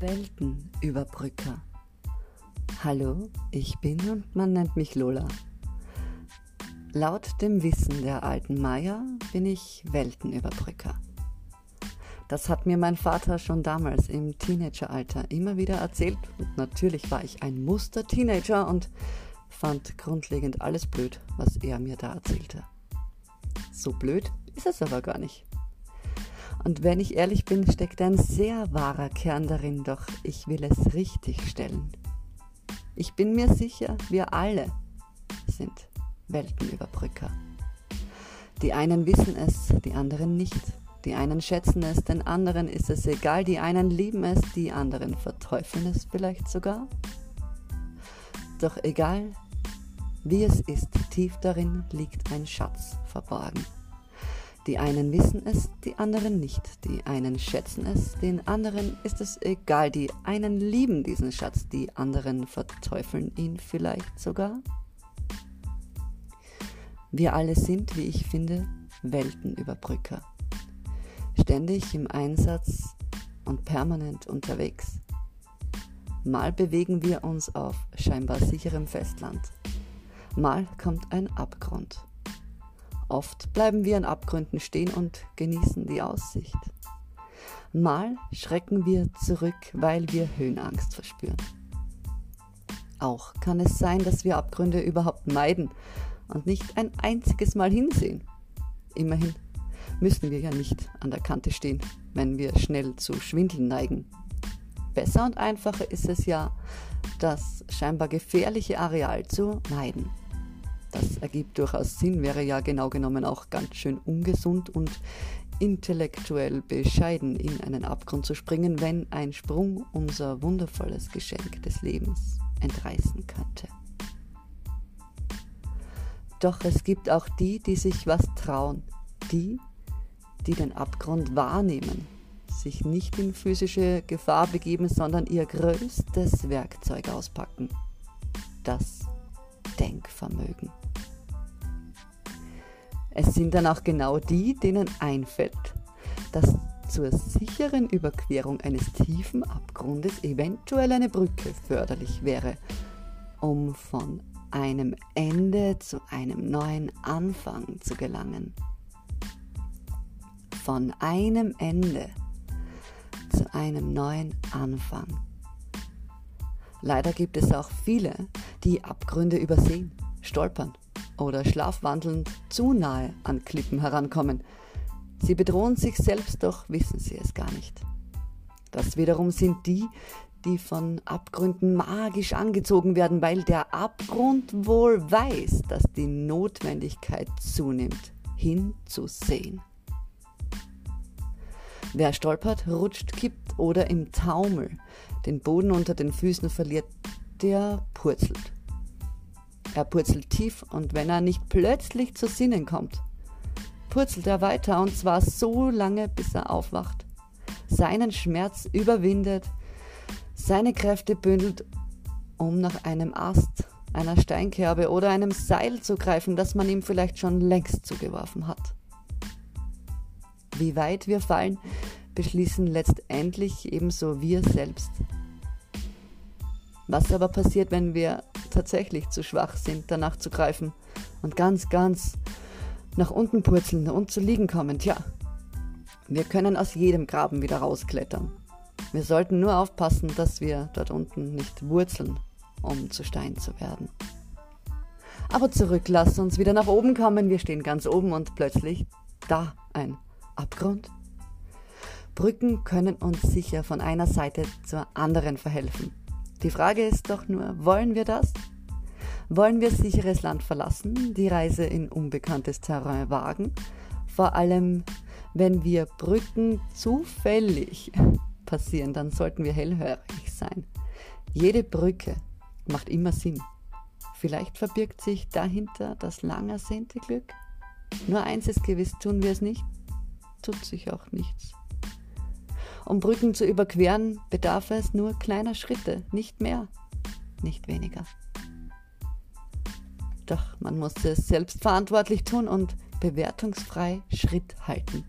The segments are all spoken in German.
Weltenüberbrücker. Hallo, ich bin und man nennt mich Lola. Laut dem Wissen der alten Maya bin ich Weltenüberbrücker. Das hat mir mein Vater schon damals im Teenageralter immer wieder erzählt und natürlich war ich ein Muster-Teenager und fand grundlegend alles blöd, was er mir da erzählte. So blöd ist es aber gar nicht. Und wenn ich ehrlich bin, steckt ein sehr wahrer Kern darin, doch ich will es richtig stellen. Ich bin mir sicher, wir alle sind Weltenüberbrücker. Die einen wissen es, die anderen nicht. Die einen schätzen es, den anderen ist es egal, die einen lieben es, die anderen verteufeln es vielleicht sogar. Doch egal, wie es ist, tief darin liegt ein Schatz verborgen. Die einen wissen es, die anderen nicht. Die einen schätzen es, den anderen ist es egal. Die einen lieben diesen Schatz, die anderen verteufeln ihn vielleicht sogar. Wir alle sind, wie ich finde, Weltenüberbrücker. Ständig im Einsatz und permanent unterwegs. Mal bewegen wir uns auf scheinbar sicherem Festland. Mal kommt ein Abgrund. Oft bleiben wir an Abgründen stehen und genießen die Aussicht. Mal schrecken wir zurück, weil wir Höhenangst verspüren. Auch kann es sein, dass wir Abgründe überhaupt meiden und nicht ein einziges Mal hinsehen. Immerhin müssen wir ja nicht an der Kante stehen, wenn wir schnell zu Schwindeln neigen. Besser und einfacher ist es ja, das scheinbar gefährliche Areal zu meiden. Das ergibt durchaus Sinn, wäre ja genau genommen auch ganz schön ungesund und intellektuell bescheiden in einen Abgrund zu springen, wenn ein Sprung unser wundervolles Geschenk des Lebens entreißen könnte. Doch es gibt auch die, die sich was trauen, die, die den Abgrund wahrnehmen, sich nicht in physische Gefahr begeben, sondern ihr größtes Werkzeug auspacken. Das Denkvermögen. Es sind dann auch genau die, denen einfällt, dass zur sicheren Überquerung eines tiefen Abgrundes eventuell eine Brücke förderlich wäre, um von einem Ende zu einem neuen Anfang zu gelangen. Von einem Ende zu einem neuen Anfang. Leider gibt es auch viele, die Abgründe übersehen, stolpern oder schlafwandelnd zu nahe an Klippen herankommen. Sie bedrohen sich selbst, doch wissen sie es gar nicht. Das wiederum sind die, die von Abgründen magisch angezogen werden, weil der Abgrund wohl weiß, dass die Notwendigkeit zunimmt, hinzusehen. Wer stolpert, rutscht, kippt oder im Taumel den Boden unter den Füßen verliert, der purzelt. Er purzelt tief und wenn er nicht plötzlich zu Sinnen kommt, purzelt er weiter und zwar so lange, bis er aufwacht, seinen Schmerz überwindet, seine Kräfte bündelt, um nach einem Ast, einer Steinkerbe oder einem Seil zu greifen, das man ihm vielleicht schon längst zugeworfen hat. Wie weit wir fallen, beschließen letztendlich ebenso wir selbst. Was aber passiert, wenn wir tatsächlich zu schwach sind, danach zu greifen und ganz, ganz nach unten purzeln und zu liegen kommen? Tja, wir können aus jedem Graben wieder rausklettern. Wir sollten nur aufpassen, dass wir dort unten nicht wurzeln, um zu Stein zu werden. Aber zurück, lass uns wieder nach oben kommen. Wir stehen ganz oben und plötzlich da ein Abgrund. Brücken können uns sicher von einer Seite zur anderen verhelfen. Die Frage ist doch nur, wollen wir das? Wollen wir sicheres Land verlassen, die Reise in unbekanntes Terrain wagen? Vor allem, wenn wir Brücken zufällig passieren, dann sollten wir hellhörig sein. Jede Brücke macht immer Sinn. Vielleicht verbirgt sich dahinter das lang ersehnte Glück. Nur eins ist gewiss, tun wir es nicht, tut sich auch nichts. Um Brücken zu überqueren, bedarf es nur kleiner Schritte, nicht mehr, nicht weniger. Doch man muss es selbstverantwortlich tun und bewertungsfrei Schritt halten.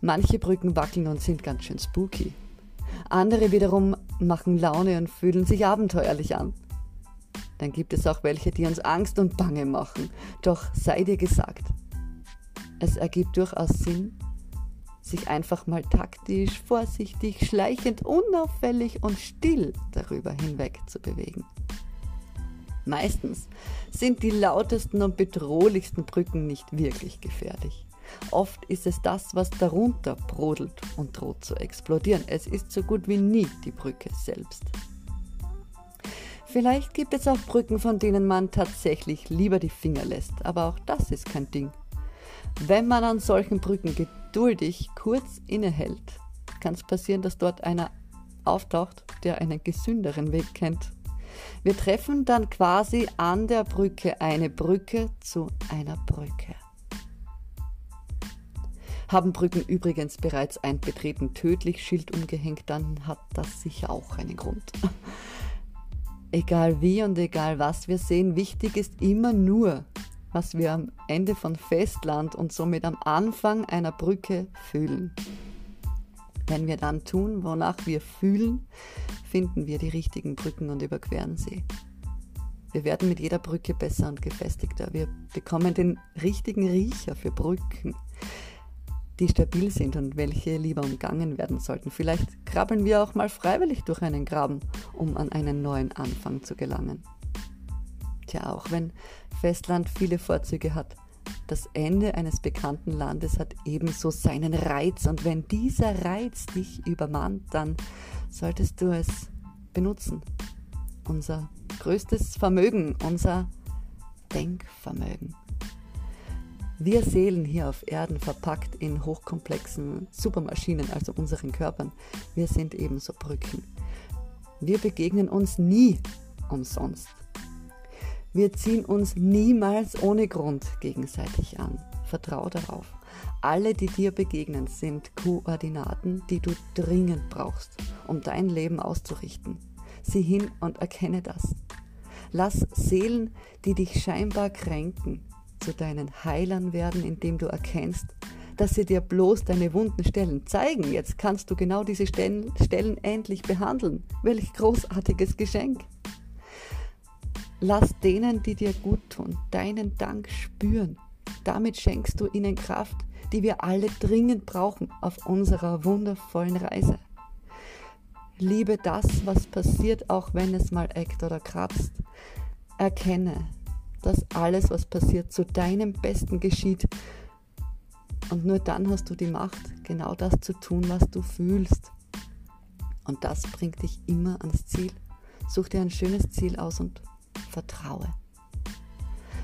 Manche Brücken wackeln und sind ganz schön spooky. Andere wiederum machen Laune und fühlen sich abenteuerlich an. Dann gibt es auch welche, die uns Angst und Bange machen. Doch sei dir gesagt, es ergibt durchaus Sinn, sich einfach mal taktisch, vorsichtig, schleichend, unauffällig und still darüber hinweg zu bewegen. Meistens sind die lautesten und bedrohlichsten Brücken nicht wirklich gefährlich. Oft ist es das, was darunter brodelt und droht zu explodieren. Es ist so gut wie nie die Brücke selbst. Vielleicht gibt es auch Brücken, von denen man tatsächlich lieber die Finger lässt, aber auch das ist kein Ding. Wenn man an solchen Brücken geduldig kurz innehält, kann es passieren, dass dort einer auftaucht, der einen gesünderen Weg kennt. Wir treffen dann quasi an der Brücke eine Brücke zu einer Brücke. Haben Brücken übrigens bereits ein Betreten tödlich Schild umgehängt, dann hat das sicher auch einen Grund. Egal wie und egal was wir sehen, wichtig ist immer nur, was wir am Ende von Festland und somit am Anfang einer Brücke fühlen. Wenn wir dann tun, wonach wir fühlen, finden wir die richtigen Brücken und überqueren sie. Wir werden mit jeder Brücke besser und gefestigter. Wir bekommen den richtigen Riecher für Brücken die stabil sind und welche lieber umgangen werden sollten. Vielleicht krabbeln wir auch mal freiwillig durch einen Graben, um an einen neuen Anfang zu gelangen. Tja, auch wenn Festland viele Vorzüge hat, das Ende eines bekannten Landes hat ebenso seinen Reiz und wenn dieser Reiz dich übermannt, dann solltest du es benutzen. Unser größtes Vermögen, unser Denkvermögen. Wir Seelen hier auf Erden verpackt in hochkomplexen Supermaschinen, also unseren Körpern, wir sind ebenso Brücken. Wir begegnen uns nie umsonst. Wir ziehen uns niemals ohne Grund gegenseitig an. Vertrau darauf. Alle, die dir begegnen, sind Koordinaten, die du dringend brauchst, um dein Leben auszurichten. Sieh hin und erkenne das. Lass Seelen, die dich scheinbar kränken, zu deinen Heilern werden, indem du erkennst, dass sie dir bloß deine wunden Stellen zeigen. Jetzt kannst du genau diese Stellen, endlich behandeln. Welch großartiges Geschenk. Lass denen, die dir gut tun, deinen Dank spüren. Damit schenkst du ihnen Kraft, die wir alle dringend brauchen auf unserer wundervollen Reise. Liebe das, was passiert, auch wenn es mal eckt oder kratzt. Erkenne, dass alles, was passiert, zu deinem Besten geschieht. Und nur dann hast du die Macht, genau das zu tun, was du fühlst. Und das bringt dich immer ans Ziel. Such dir ein schönes Ziel aus und vertraue.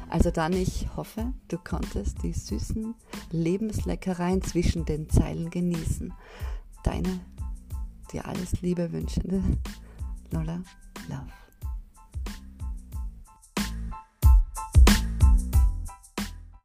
Also dann, ich hoffe, du konntest die süßen Lebensleckereien zwischen den Zeilen genießen. Deine dir alles Liebe wünschende Lola Love.